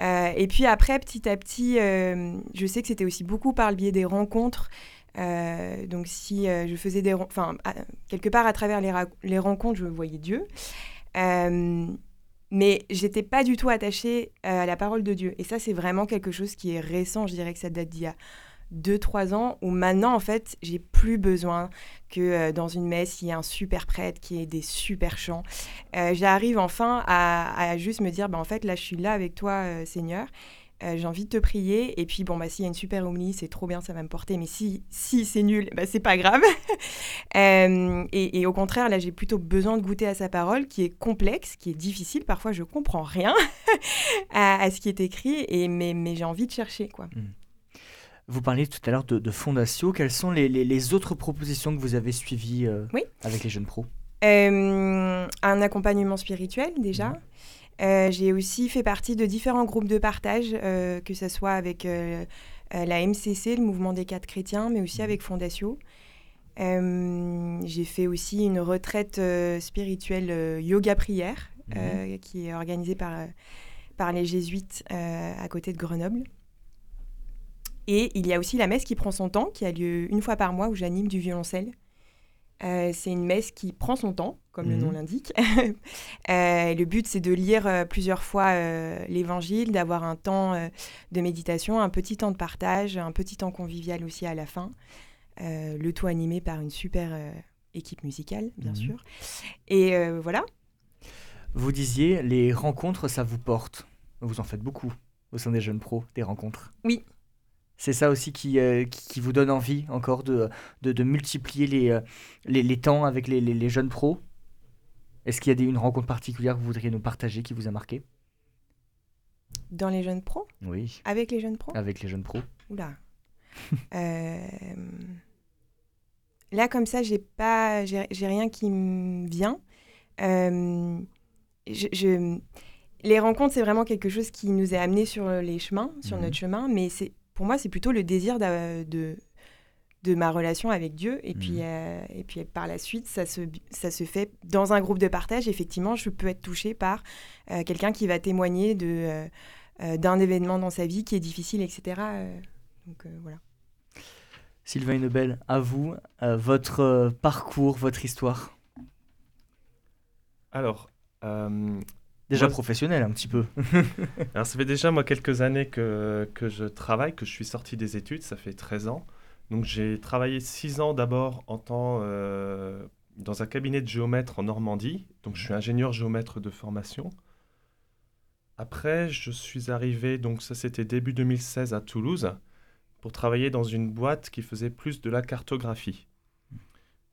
Euh, et puis après, petit à petit, je sais que c'était aussi beaucoup par le biais des rencontres. Donc si je faisais des... Enfin, quelque part à travers les, les rencontres, je voyais Dieu. Mais j'étais pas du tout attachée à la parole de Dieu. Et ça, c'est vraiment quelque chose qui est récent. Je dirais que ça date d'il y a 2-3 ans, où maintenant, en fait, j'ai plus besoin que euh, dans une messe, il y ait un super prêtre qui ait des super chants. Euh, J'arrive enfin à, juste me dire, bah, en fait, là, je suis là avec toi, euh, Seigneur. J'ai envie de te prier. Et puis, bon, bah, s'il y a une super homilie, c'est trop bien, ça va me porter. Mais si, si c'est nul, bah, c'est pas grave. Et, au contraire, là, j'ai plutôt besoin de goûter à sa parole, qui est complexe, qui est difficile. Parfois, je comprends rien à, ce qui est écrit, et, mais, mais j'ai envie de chercher, quoi. Vous parliez tout à l'heure de, de Fondatio. Quelles sont les, les- les autres propositions que vous avez suivies euh, Oui. avec les jeunes pros? Euh, un accompagnement spirituel déjà. Mhm. Euh, j'ai aussi fait partie de différents groupes de partage, que ce soit avec la MCC, le mouvement des quatre chrétiens, mais aussi Mhm. avec Fondatio. J'ai fait aussi une retraite spirituelle yoga-prière, euh, qui est organisée par, par les jésuites à côté de Grenoble. Et il y a aussi la messe qui prend son temps, qui a lieu une fois par mois, où j'anime du violoncelle. Euh, c'est une messe qui prend son temps, comme le Mhm. nom l'indique. Euh, le but, c'est de lire euh, plusieurs fois l'évangile, d'avoir un temps de méditation, un petit temps de partage, un petit temps convivial aussi à la fin. Le tout animé par une super équipe musicale, bien Mhm. sûr. Et voilà. Vous disiez, les rencontres, ça vous porte. Vous en faites beaucoup au sein des jeunes pros, des rencontres. Oui. C'est ça aussi qui, euh, qui, qui vous donne envie encore de, de, de multiplier les, euh, les, les temps avec les, les, jeunes pros? Est-ce qu'il y a des, une rencontre particulière que vous voudriez nous partager qui vous a marqué? Dans les jeunes pros? Oui, Avec les jeunes pros? Avec les jeunes pros. Oula. Euh, Là, comme ça, j'ai pas, j'ai j'ai rien qui me vient. Euh, je- je- Les rencontres, c'est vraiment quelque chose qui nous est amené sur les chemins, sur Mhm. notre chemin, mais c'est, pour moi, c'est plutôt le désir de, de ma relation avec Dieu. Et, puis, Mhm. euh, et puis, par la suite, ça se, ça se fait dans un groupe de partage. Effectivement, je peux être touchée par euh, quelqu'un qui va témoigner de, euh, d'un événement dans sa vie qui est difficile, etc. donc, euh, voilà. Sylvain Nebel, à vous, euh, votre parcours, votre histoire? Alors, euh, Déjà Moi, professionnel un petit peu. alors, ça fait déjà moi quelques années que, que je travaille, que je suis sorti des études, ça fait 13 ans. Donc j'ai travaillé 6 ans d'abord en tant euh, dans un cabinet de géomètre en Normandie. Donc je suis ingénieur géomètre de formation. Après, je suis arrivé, donc ça c'était début 2016 à Toulouse, pour travailler dans une boîte qui faisait plus de la cartographie.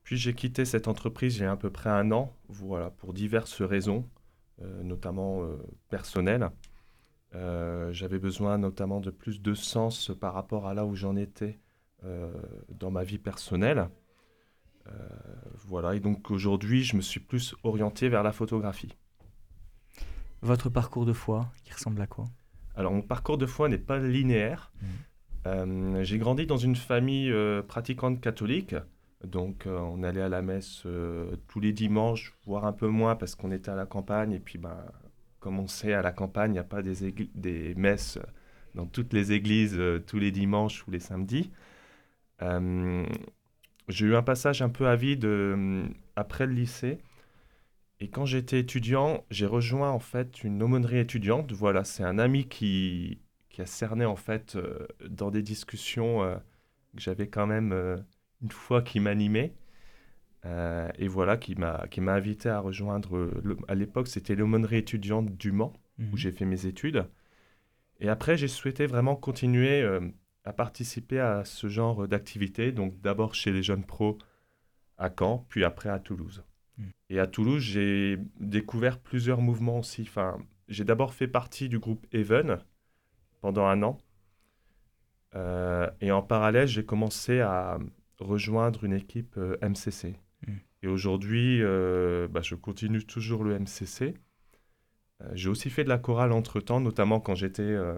Puis j'ai quitté cette entreprise il y a à peu près un an, voilà, pour diverses raisons, notamment euh, personnelles. Euh, J'avais besoin notamment de plus de sens par rapport à là où j'en étais euh, dans ma vie personnelle. Euh, voilà, et donc aujourd'hui, je me suis plus orienté vers la photographie. Votre parcours de foi, qui ressemble à quoi? Alors, mon parcours de foi n'est pas linéaire. Euh, J'ai grandi dans une famille euh, pratiquante catholique. Donc, euh, on allait à la messe euh, tous les dimanches, voire un peu moins parce qu'on était à la campagne. Et puis, ben, comme on sait, à la campagne, il n'y a pas des, des messes dans toutes les églises euh, tous les dimanches ou les samedis. J'ai eu un passage un peu à vide euh, après le lycée. Et quand j'étais étudiant, j'ai rejoint en fait une aumônerie étudiante. Voilà, c'est un ami qui, qui a cerné en fait dans des discussions que j'avais quand même une fois qui m'animait. Euh, et voilà, qui m'a qui m'a invité à rejoindre. le- à l'époque, c'était l'aumônerie étudiante du Mans Mhm. où j'ai fait mes études. Et après, j'ai souhaité vraiment continuer euh, à participer à ce genre d'activité. Donc d'abord chez les jeunes pros à Caen, puis après à Toulouse. Mm. Et à Toulouse, j'ai découvert plusieurs mouvements aussi. Enfin, j'ai d'abord fait partie du groupe Even pendant un an. Euh, et en parallèle, j'ai commencé à rejoindre une équipe euh, MCC. Mm. Et aujourd'hui, euh, bah, je continue toujours le MCC. Euh, j'ai aussi fait de la chorale entre-temps, notamment quand j'étais euh,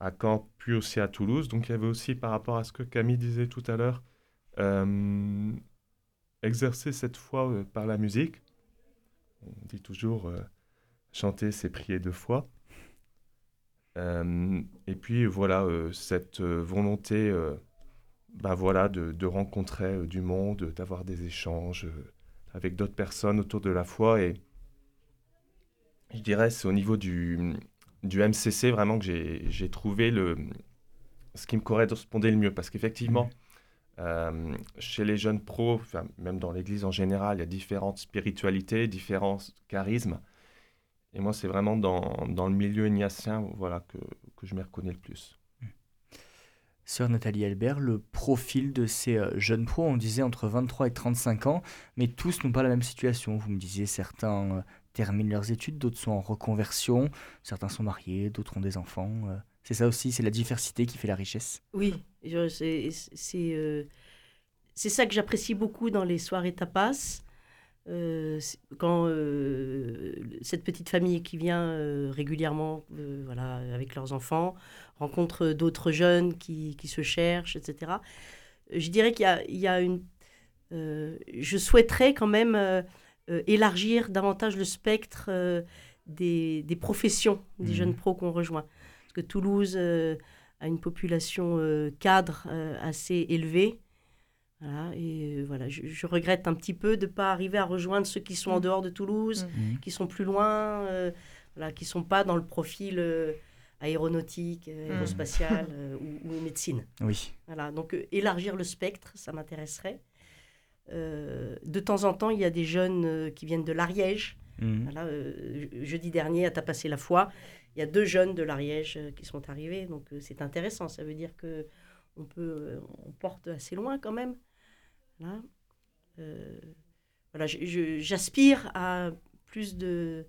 à Caen, puis aussi à Toulouse. Donc il y avait aussi, par rapport à ce que Camille disait tout à l'heure, euh, exercer cette foi euh, par la musique. On dit toujours chanter, c'est prier deux fois. Et puis voilà, cette volonté ben voilà, de, de rencontrer euh, du monde, d'avoir des échanges euh, avec d'autres personnes autour de la foi. Et je dirais, c'est au niveau du, du MCC vraiment que j'ai trouvé le, ce qui me correspondait le mieux. Parce qu'effectivement, euh, chez les jeunes pros, enfin, même dans l'Église en général, il y a différentes spiritualités, différents charismes. Et moi, c'est vraiment dans, dans le milieu ignatien voilà, que, que je m'y reconnais le plus. Sœur Nathalie Albert, le profil de ces euh, jeunes pros, on disait entre 23 et 35 ans, mais tous n'ont pas la même situation. Vous me disiez, certains euh, terminent leurs études, d'autres sont en reconversion, certains sont mariés, d'autres ont des enfants. euh. C'est ça aussi, c'est la diversité qui fait la richesse. Oui, c'est ça que j'apprécie beaucoup dans les soirées tapas. Quand cette petite famille qui vient régulièrement voilà, avec leurs enfants rencontre d'autres jeunes qui, qui se cherchent, etc. Je dirais qu'il y a, il y a une... euh, je souhaiterais quand même euh, euh, élargir davantage le spectre euh, des, des professions des jeunes pros qu'on rejoint. Parce que Toulouse euh, a une population euh, cadre euh, assez élevée. Voilà, et euh, voilà, je, je regrette un petit peu de ne pas arriver à rejoindre ceux qui sont en Mm. dehors de Toulouse, Mhm. qui sont plus loin, euh, voilà, qui ne sont pas dans le profil euh, aéronautique, euh, Mm. aérospatial euh, ou, ou médecine. Oui. Voilà, donc euh, élargir le spectre, ça m'intéresserait. De temps en temps, il y a des jeunes qui viennent de l'Ariège. Mhm. Voilà, je- jeudi dernier, à Tapasser la foi, il y a deux jeunes de l'Ariège qui sont arrivés. Donc c'est intéressant. Ça veut dire que on peut, on porte assez loin quand même. Euh, voilà j'aspire à plus de,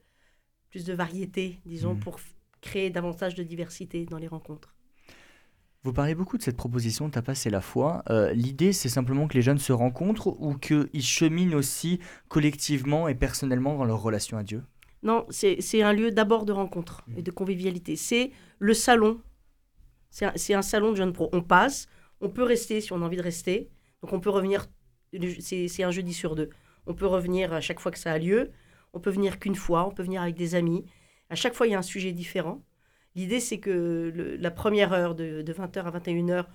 plus de variété, disons, Mhm. pour créer davantage de diversité dans les rencontres. Vous parlez beaucoup de cette proposition Tapas et la foi. Euh, L'idée, c'est simplement que les jeunes se rencontrent ou qu'ils cheminent aussi collectivement et personnellement dans leur relation à Dieu? Non, c'est un lieu d'abord de rencontre et de convivialité. C'est le salon. C'est un, un salon de jeunes pros. On passe, on peut rester si on a envie de rester. Donc on peut revenir, c'est c'est un jeudi sur deux. On peut revenir à chaque fois que ça a lieu. On peut venir qu'une fois, on peut venir avec des amis. À chaque fois, il y a un sujet différent. L'idée, c'est que le- la première heure, de, 20h à 21h,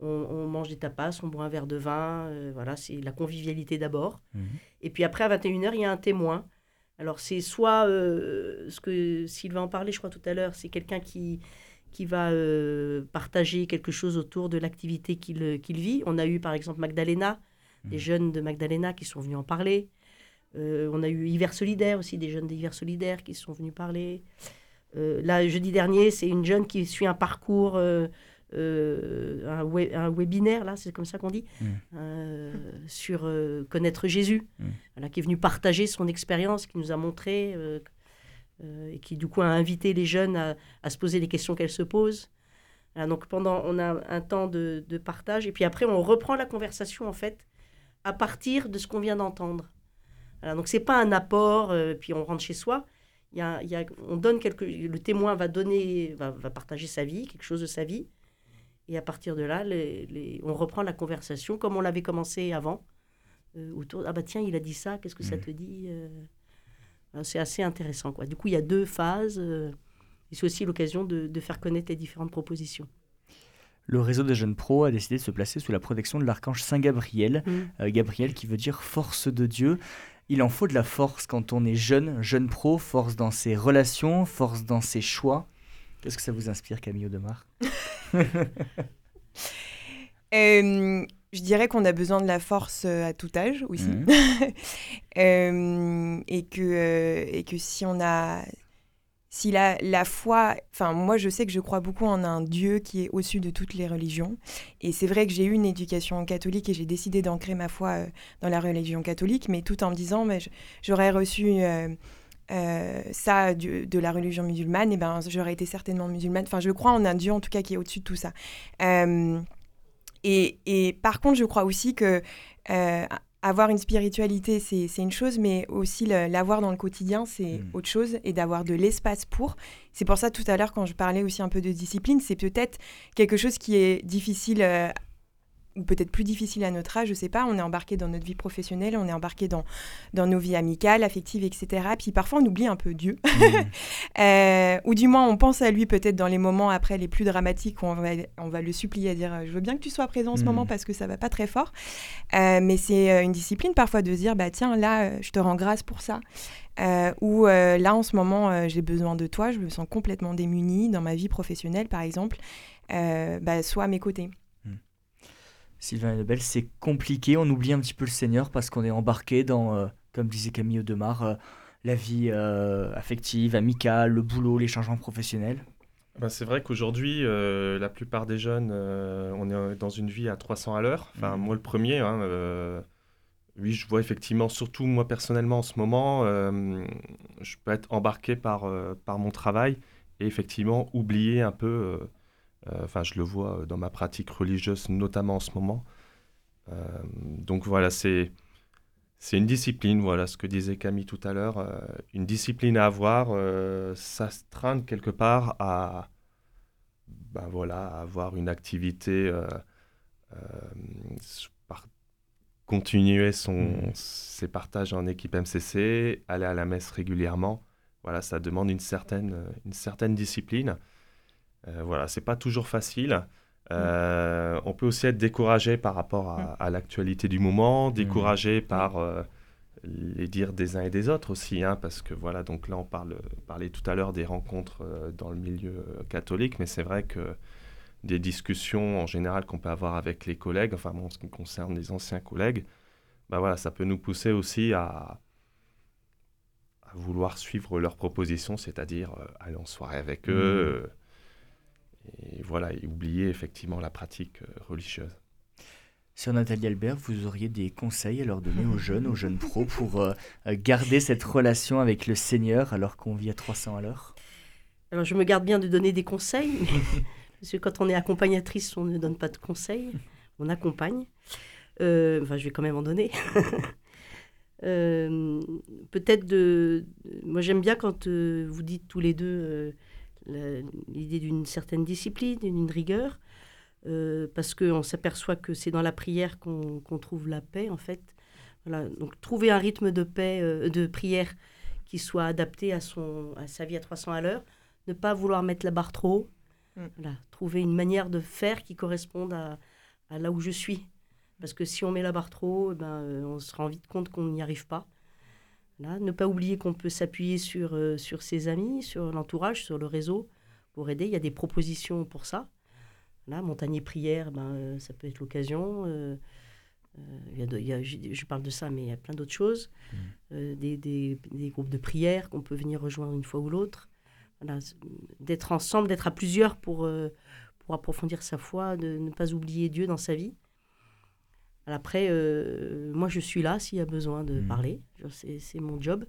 on, on mange des tapas, on boit un verre de vin. euh, voilà, c'est la convivialité d'abord. Et puis après, à 21h, il y a un témoin. Alors, c'est soit euh, ce que Sylvain en parlait, je crois, tout à l'heure, c'est quelqu'un qui, qui va euh, partager quelque chose autour de l'activité qu'il qu'il vit. On a eu, par exemple, Magdalena, des jeunes de Magdalena qui sont venus en parler. Euh, on a eu Hiver Solidaire aussi, des jeunes d'Hiver Solidaire qui sont venus parler. Euh, là, jeudi dernier, c'est une jeune qui suit un parcours, euh, un, we- un webinaire, là, c'est comme ça qu'on dit, Mm. sur connaître Jésus, Mm. voilà, qui est venu partager son expérience, qui nous a montré, et qui du coup a invité les jeunes à, à se poser les questions qu'elles se posent. Voilà, donc pendant, on a un temps de, de partage, et puis après on reprend la conversation en fait à partir de ce qu'on vient d'entendre. Voilà, donc c'est pas un apport, euh, puis on rentre chez soi. Il y a, il y a- on donne quelque, le témoin va donner, va, va partager sa vie, quelque chose de sa vie, et à partir de là, les- les- on reprend la conversation comme on l'avait commencé avant. euh, autour, ah bah tiens, il a dit ça, qu'est-ce que ça Mhm. te dit euh, C'est assez intéressant quoi. Du coup, il y a deux phases. et c'est aussi l'occasion de, de faire connaître les différentes propositions. Le réseau des jeunes pros a décidé de se placer sous la protection de l'archange Saint Gabriel. Mm. Euh, Gabriel qui veut dire force de Dieu. Il en faut de la force quand on est jeune, jeune pro, force dans ses relations, force dans ses choix. Qu'est-ce que ça vous inspire, Camille Audemars? Euh, je dirais qu'on a besoin de la force euh, à tout âge aussi. Euh, et, que, euh, et que si on a. Si la, la foi. Enfin, moi, je sais que je crois beaucoup en un Dieu qui est au-dessus de toutes les religions. Et c'est vrai que j'ai eu une éducation catholique et j'ai décidé d'ancrer ma foi euh, dans la religion catholique, mais tout en me disant, mais j'aurais reçu. euh, euh, ça de la religion musulmane, et ben j'aurais été certainement musulmane. Enfin, je crois en un Dieu en tout cas qui est au-dessus de tout ça. Et, et par contre, je crois aussi que avoir une spiritualité, c'est une chose, mais aussi l'avoir dans le quotidien, c'est Mm. autre chose, et d'avoir de l'espace pour. C'est pour ça tout à l'heure, quand je parlais aussi un peu de discipline, c'est peut-être quelque chose qui est difficile, euh, peut-être plus difficile à notre âge, je sais pas. On est embarqué dans notre vie professionnelle, on est embarqué dans, dans nos vies amicales, affectives, etc. Puis parfois, on oublie un peu Dieu. Euh, ou du moins, on pense à lui peut-être dans les moments après les plus dramatiques où on va, on va le supplier à dire euh, Je veux bien que tu sois présent en ce Mhm. moment parce que ça va pas très fort. Euh, mais c'est une discipline parfois de se dire bah, Tiens, là, je te rends grâce pour ça. Euh, ou euh, là, en ce moment, euh, j'ai besoin de toi, je me sens complètement démunie dans ma vie professionnelle, par exemple. Bah, sois à mes côtés. Sylvain Lebel, c'est compliqué. On oublie un petit peu le Seigneur parce qu'on est embarqué dans, euh, comme disait Camille Audemars, euh, la vie euh, affective, amicale, le boulot, les changements professionnels. Ben, c'est vrai qu'aujourd'hui, la plupart des jeunes, on est dans une vie à 300 à l'heure. Enfin, Mhm. moi, le premier, hein, oui, je vois effectivement, surtout moi personnellement en ce moment, je peux être embarqué par, par mon travail et effectivement oublier un peu, enfin, je le vois dans ma pratique religieuse, notamment en ce moment. Euh, donc voilà, c'est. C'est une discipline, voilà ce que disait Camille tout à l'heure, euh, une discipline à avoir, euh, s'astreindre quelque part à, ben voilà, à avoir une activité, euh, euh, par- continuer son, Mhm. ses partages en équipe MCC, aller à la messe régulièrement, voilà, ça demande une certaine, une certaine discipline. Euh, voilà, c'est pas toujours facile. Euh, On peut aussi être découragé par rapport à, à l'actualité du moment, découragé par euh, les dires des uns et des autres aussi, hein, parce que voilà, donc là on parle, parlait tout à l'heure des rencontres euh, dans le milieu euh, catholique, mais c'est vrai que des discussions en général qu'on peut avoir avec les collègues, enfin bon, en ce qui concerne les anciens collègues, bah voilà, ça peut nous pousser aussi à, à vouloir suivre leurs propositions, c'est-à-dire euh, aller en soirée avec eux, et voilà, et oublier effectivement la pratique euh, religieuse. Sur Nathalie Albert, vous auriez des conseils à leur donner aux jeunes, aux jeunes pros, pour euh, euh, garder cette relation avec le Seigneur alors qu'on vit à 300 à l'heure? Alors, je me garde bien de donner des conseils, parce que quand on est accompagnatrice, on ne donne pas de conseils, on accompagne. Euh, enfin, je vais quand même en donner. Euh, Peut-être de. Moi, j'aime bien quand euh, vous dites tous les deux euh, l'idée d'une certaine discipline, d'une rigueur, euh, parce qu'on s'aperçoit que c'est dans la prière qu'on trouve la paix, en fait. Voilà. Donc, trouver un rythme de paix, euh, de prière qui soit adapté à, son, à sa vie à 300 à l'heure ne pas vouloir mettre la barre trop haut. Mm. Voilà, trouver une manière de faire qui corresponde à, à là où je suis. Parce que si on met la barre trop haut, eh ben, euh, on se rend vite compte qu'on n'y arrive pas. Voilà, ne pas oublier qu'on peut s'appuyer sur, euh, sur ses amis, sur l'entourage, sur le réseau pour aider. Il y a des propositions pour ça. Voilà, Montagnier Prière, ben, euh, ça peut être l'occasion. euh, il y a de- il y a- je, je parle de ça, mais il y a plein d'autres choses. Euh, des, des- des groupes de prière qu'on peut venir rejoindre une fois ou l'autre. Voilà, d'être ensemble, d'être à plusieurs pour, pour approfondir sa foi, de ne pas oublier Dieu dans sa vie. Après, euh, moi, je suis là s'il y a besoin de Mhm. parler. C'est mon job.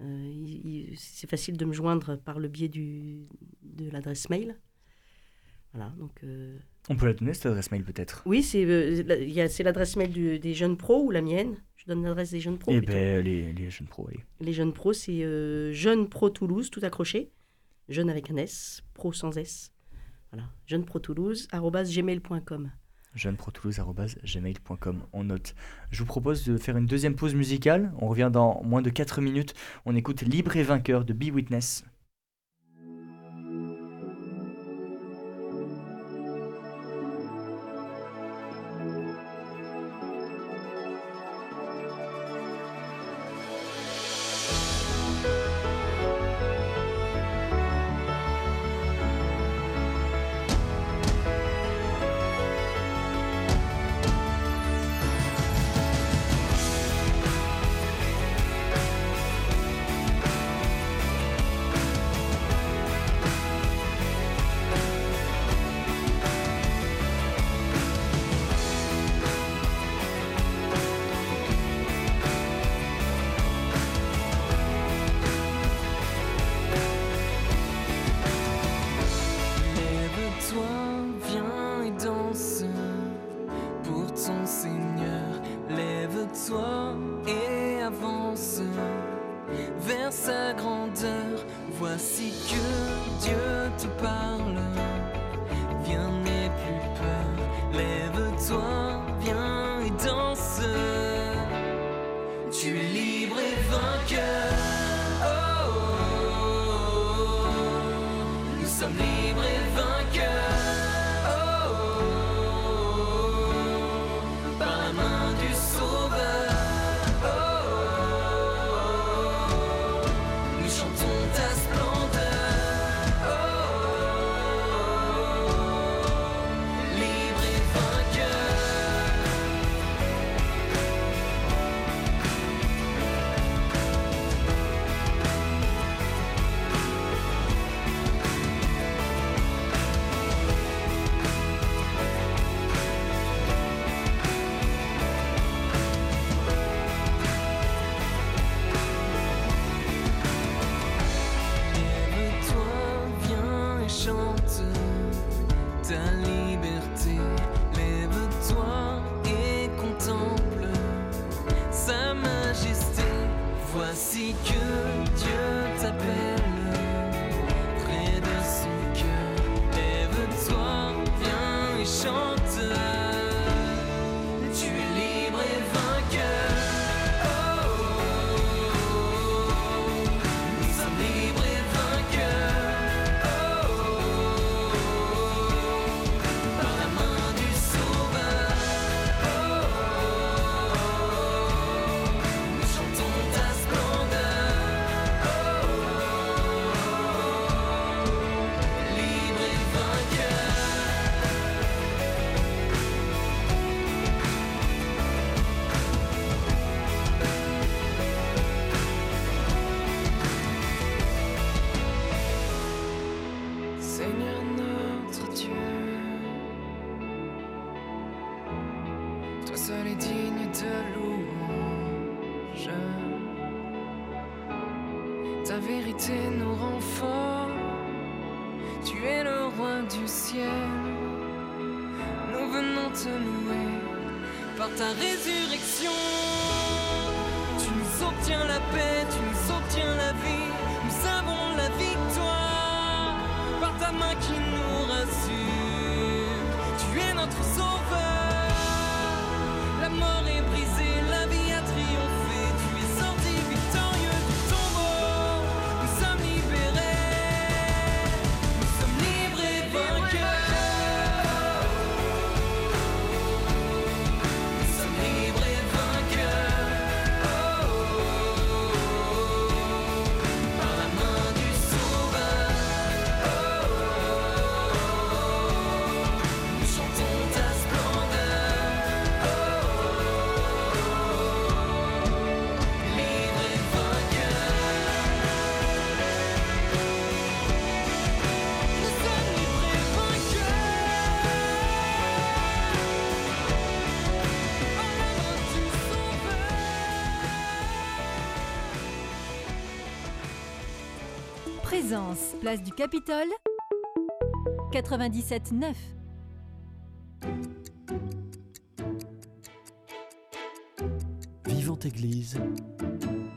Euh, c'est facile de me joindre par le biais du, de l'adresse mail. Voilà, donc... euh, On peut la donner, cette adresse mail peut-être? Oui, c'est l'adresse mail du- des jeunes pros ou la mienne? Je donne l'adresse des jeunes pros. Eh ben, les, les jeunes pros, allez. Les jeunes pros, c'est Jeunes Pro Toulouse, tout accroché. Jeune avec un S, pro sans S. Voilà, Jeunes Pro Toulouse, gmail.com. jeuneprotoulouse.gmail.com, on note. Je vous propose de faire une deuxième pause musicale. On revient dans moins de 4 minutes. On écoute Libre et vainqueur de Be Witness. Lève-toi, viens et danse. Tu es libre et vainqueur. Oh, oh, oh, oh. Nous sommes libres Présence, place du Capitole, 97.9. Vivante Église,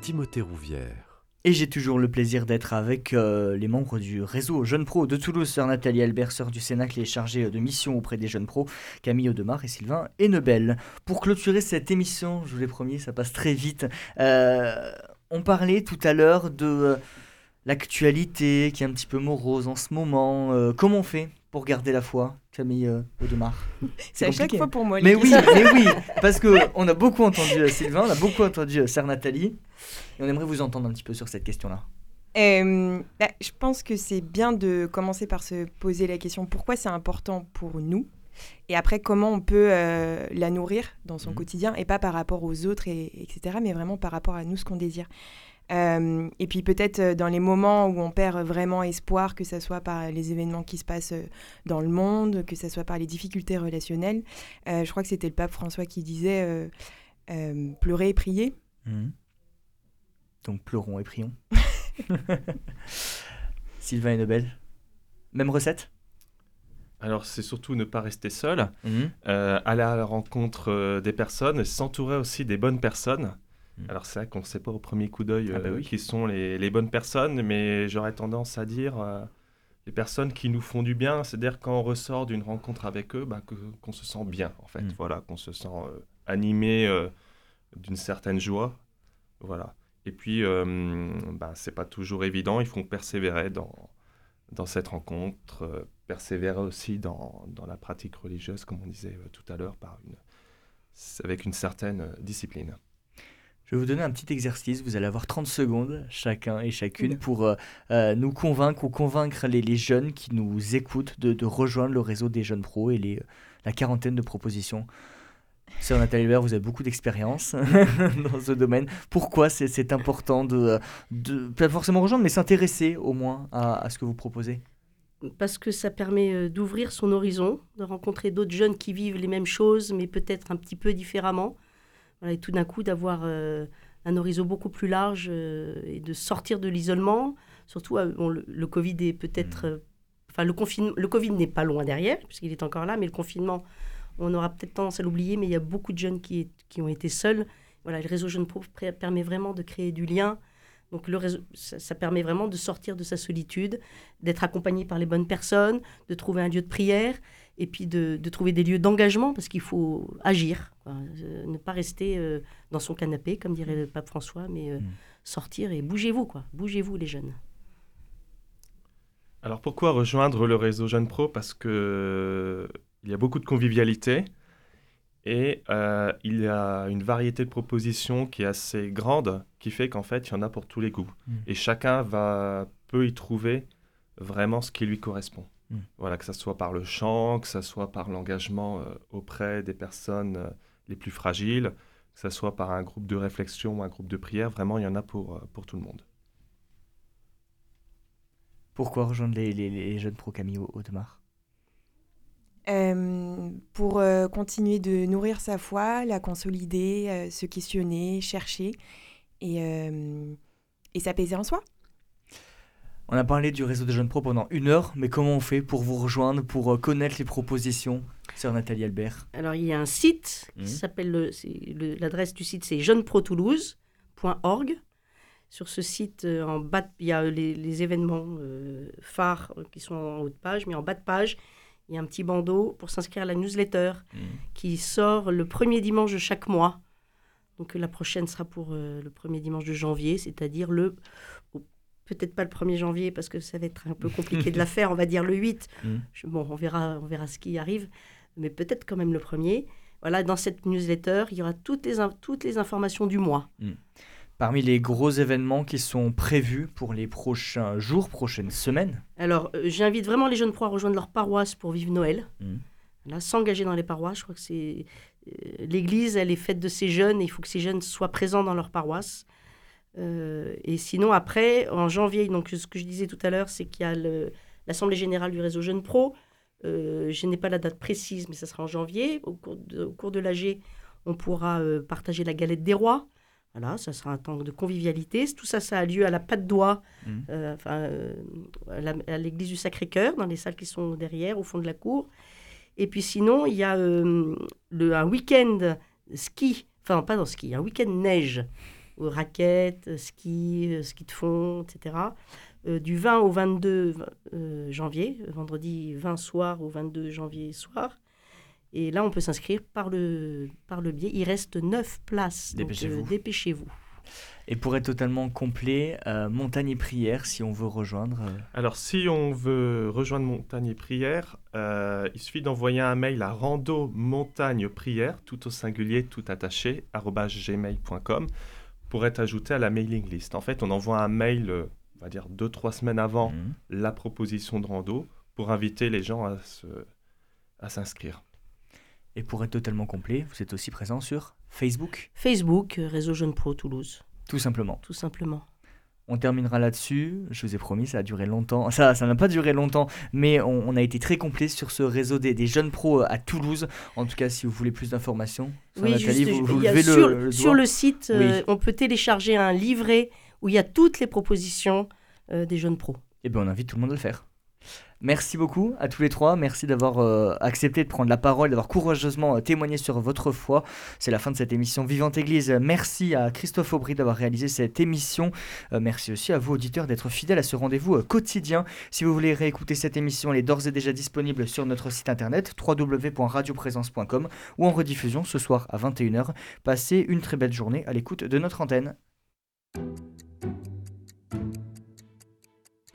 Timothée Rouvière. Et j'ai toujours le plaisir d'être avec euh, les membres du réseau Jeunes Pro de Toulouse, sœur Nathalie Albert, sœur du Cénacle et chargée de mission auprès des jeunes pros, Camille Audemars et Sylvain Hennebel. Pour clôturer cette émission, je vous l'ai promis, ça passe très vite. euh, on parlait tout à l'heure de euh, l'actualité qui est un petit peu morose en ce moment. Euh, comment on fait pour garder la foi, Camille euh, Audemars? C'est à chaque fois pour moi. les Mais oui, mais oui, parce que on a beaucoup entendu euh, Sylvain, on a beaucoup entendu sœur Nathalie, et on aimerait vous entendre un petit peu sur cette question-là. Bah, je pense que c'est bien de commencer par se poser la question pourquoi c'est important pour nous et après comment on peut euh, la nourrir dans son Mhm. quotidien et pas par rapport aux autres et, etc mais vraiment par rapport à nous ce qu'on désire Euh, et puis peut-être euh, dans les moments où on perd vraiment espoir que ce soit par les événements qui se passent euh, dans le monde que ce soit par les difficultés relationnelles euh, je crois que c'était le pape François qui disait euh, euh, pleurer et prier Donc pleurons et prions. Sylvain et Nobel, même recette? Alors, c'est surtout ne pas rester seul, Mhm. euh, aller à la rencontre euh, des personnes, s'entourer aussi des bonnes personnes. Mm. Alors c'est vrai qu'on ne sait pas au premier coup d'œil Ah bah euh, oui. qui sont les, les bonnes personnes, mais j'aurais tendance à dire euh, les personnes qui nous font du bien, c'est-à-dire quand on ressort d'une rencontre avec eux, bah, qu'on se sent bien en fait, Mm. voilà, qu'on se sent euh, animé euh, d'une certaine joie, voilà. Et puis euh, bah, c'est pas toujours évident, il faut persévérer dans, dans cette rencontre, persévérer aussi dans, dans la pratique religieuse, comme on disait tout à l'heure, par une, avec une certaine discipline. Je vais vous donner un petit exercice. Vous allez avoir 30 secondes, chacun et chacune, pour euh, euh, nous convaincre ou convaincre les, les jeunes qui nous écoutent de, de rejoindre le réseau des jeunes pros et les, la quarantaine de propositions. Sœur Nathalie Hubert, vous avez beaucoup d'expérience dans ce domaine. Pourquoi c'est important de, de, pas forcément rejoindre, mais s'intéresser au moins à, à ce que vous proposez? Parce que ça permet euh, d'ouvrir son horizon, de rencontrer d'autres jeunes qui vivent les mêmes choses, mais peut-être un petit peu différemment. Voilà, et tout d'un coup, d'avoir euh, un horizon beaucoup plus large euh, et de sortir de l'isolement. Surtout, euh, bon, le, le Covid est peut-être. euh, Enfin, le, le Covid n'est pas loin derrière, puisqu'il est encore là, mais le confinement, on aura peut-être tendance à l'oublier, mais il y a beaucoup de jeunes qui, qui ont été seuls. Voilà, le réseau Jeunes Pro permet vraiment de créer du lien. Donc, le réseau, ça, ça permet vraiment de sortir de sa solitude, d'être accompagné par les bonnes personnes, de trouver un lieu de prière et puis de, de trouver des lieux d'engagement parce qu'il faut agir, quoi. Euh, ne pas rester euh, dans son canapé, comme dirait le pape François, mais euh, Mm. sortir et bougez-vous, quoi. Bougez-vous, les jeunes. Alors pourquoi rejoindre le réseau Jeunes Pro? Parce que il y a beaucoup de convivialité et euh, il y a une variété de propositions qui est assez grande, qui fait qu'en fait il y en a pour tous les goûts. Mm. Et chacun va peut y trouver vraiment ce qui lui correspond. Mm. Voilà, que ce soit par le chant, que ce soit par l'engagement euh, auprès des personnes euh, les plus fragiles, que ce soit par un groupe de réflexion ou un groupe de prière, vraiment il y en a pour, euh, pour tout le monde. Pourquoi rejoindre les, les- les jeunes pros Camille Audemars Euh, pour euh, continuer de nourrir sa foi, la consolider, euh, se questionner, chercher et, euh, et s'apaiser en soi. On a parlé du réseau des jeunes pros pendant une heure, mais comment on fait pour vous rejoindre, pour euh, connaître les propositions Sœur Nathalie Albert? Alors, il y a un site qui s'appelle, le- c'est le- l'adresse du site, c'est jeunesprotoulouse.org. Sur ce site, euh, en bas, de- il y a les, les événements euh, phares qui sont en haut de page, mais en bas de page, il y a un petit bandeau pour s'inscrire à la newsletter qui sort le premier dimanche de chaque mois. Donc la prochaine sera pour euh, le premier dimanche de janvier, c'est-à-dire le... Peut-être pas le 1er janvier parce que ça va être un peu compliqué de la faire, on va dire le 8. Mm. Je- bon, on verra, on verra ce qui arrive, mais peut-être quand même le premier. Voilà, dans cette newsletter, il y aura toutes les, toutes les informations du mois. Parmi les gros événements qui sont prévus pour les prochains jours, prochaines semaines Alors, euh, j'invite vraiment les jeunes pros à rejoindre leur paroisse pour vivre Noël. Là, s'engager dans les paroisses. Je crois que c'est. euh, L'Église, elle est faite de ces jeunes et il faut que ces jeunes soient présents dans leur paroisse. Euh, et sinon, après, en janvier, donc ce que je disais tout à l'heure, c'est qu'il y a l'Assemblée générale du réseau Jeunes Pro. Euh, je n'ai pas la date précise, mais ça sera en janvier. Au cours de, au cours de l'AG, on pourra euh, partager la galette des rois. Voilà, ça sera un temps de convivialité. Tout ça, ça a lieu à la Patte d'Oie, euh, enfin, à l'église du Sacré-Cœur, dans les salles qui sont derrière, au fond de la cour. Et puis sinon, il y a le, un week-end ski, enfin pas dans ski, un week-end neige, raquettes, ski, euh, ski de fond, etc. euh, du 20 au 22 euh, janvier, vendredi 20 soir au 22 janvier soir. Et là, on peut s'inscrire par le, par le biais. Il reste 9 places. donc, Dépêchez-vous. euh, dépêchez-vous. Et pour être totalement complet, euh, montagne et prière, si on veut rejoindre. euh, Alors, si on veut rejoindre Montagne et Prière, euh, il suffit d'envoyer un mail à rando montagne prière, tout au singulier, tout attaché, gmail.com, pour être ajouté à la mailing list. En fait, on envoie un mail, euh, on va dire deux, trois semaines avant mhm. la proposition de rando, pour inviter les gens à se- à s'inscrire. Et pour être totalement complet, vous êtes aussi présent sur Facebook, Facebook, euh, Réseau Jeune Pro Toulouse, tout simplement. tout simplement. On terminera là-dessus. Je vous ai promis, ça a duré longtemps. Ça, ça n'a pas duré longtemps, mais on, on a été très complet sur ce réseau des, des jeunes pros euh, à Toulouse. En tout cas, si vous voulez plus d'informations, Oui, Nathalie, juste, vous, levez sur, le, le sur le site, euh, on peut télécharger un livret où il y a toutes les propositions euh, des jeunes pros. Eh bien, on invite tout le monde à le faire. Merci beaucoup à tous les trois. Merci d'avoir euh, accepté de prendre la parole, d'avoir courageusement euh, témoigné sur votre foi. C'est la fin de cette émission Vivante Église. Merci à Christophe Aubry d'avoir réalisé cette émission. Euh, merci aussi à vous, auditeurs, d'être fidèles à ce rendez-vous quotidien. Si vous voulez réécouter cette émission, elle est d'ores et déjà disponible sur notre site internet www.radioprésence.com ou en rediffusion ce soir à 21h. Passez une très belle journée à l'écoute de notre antenne.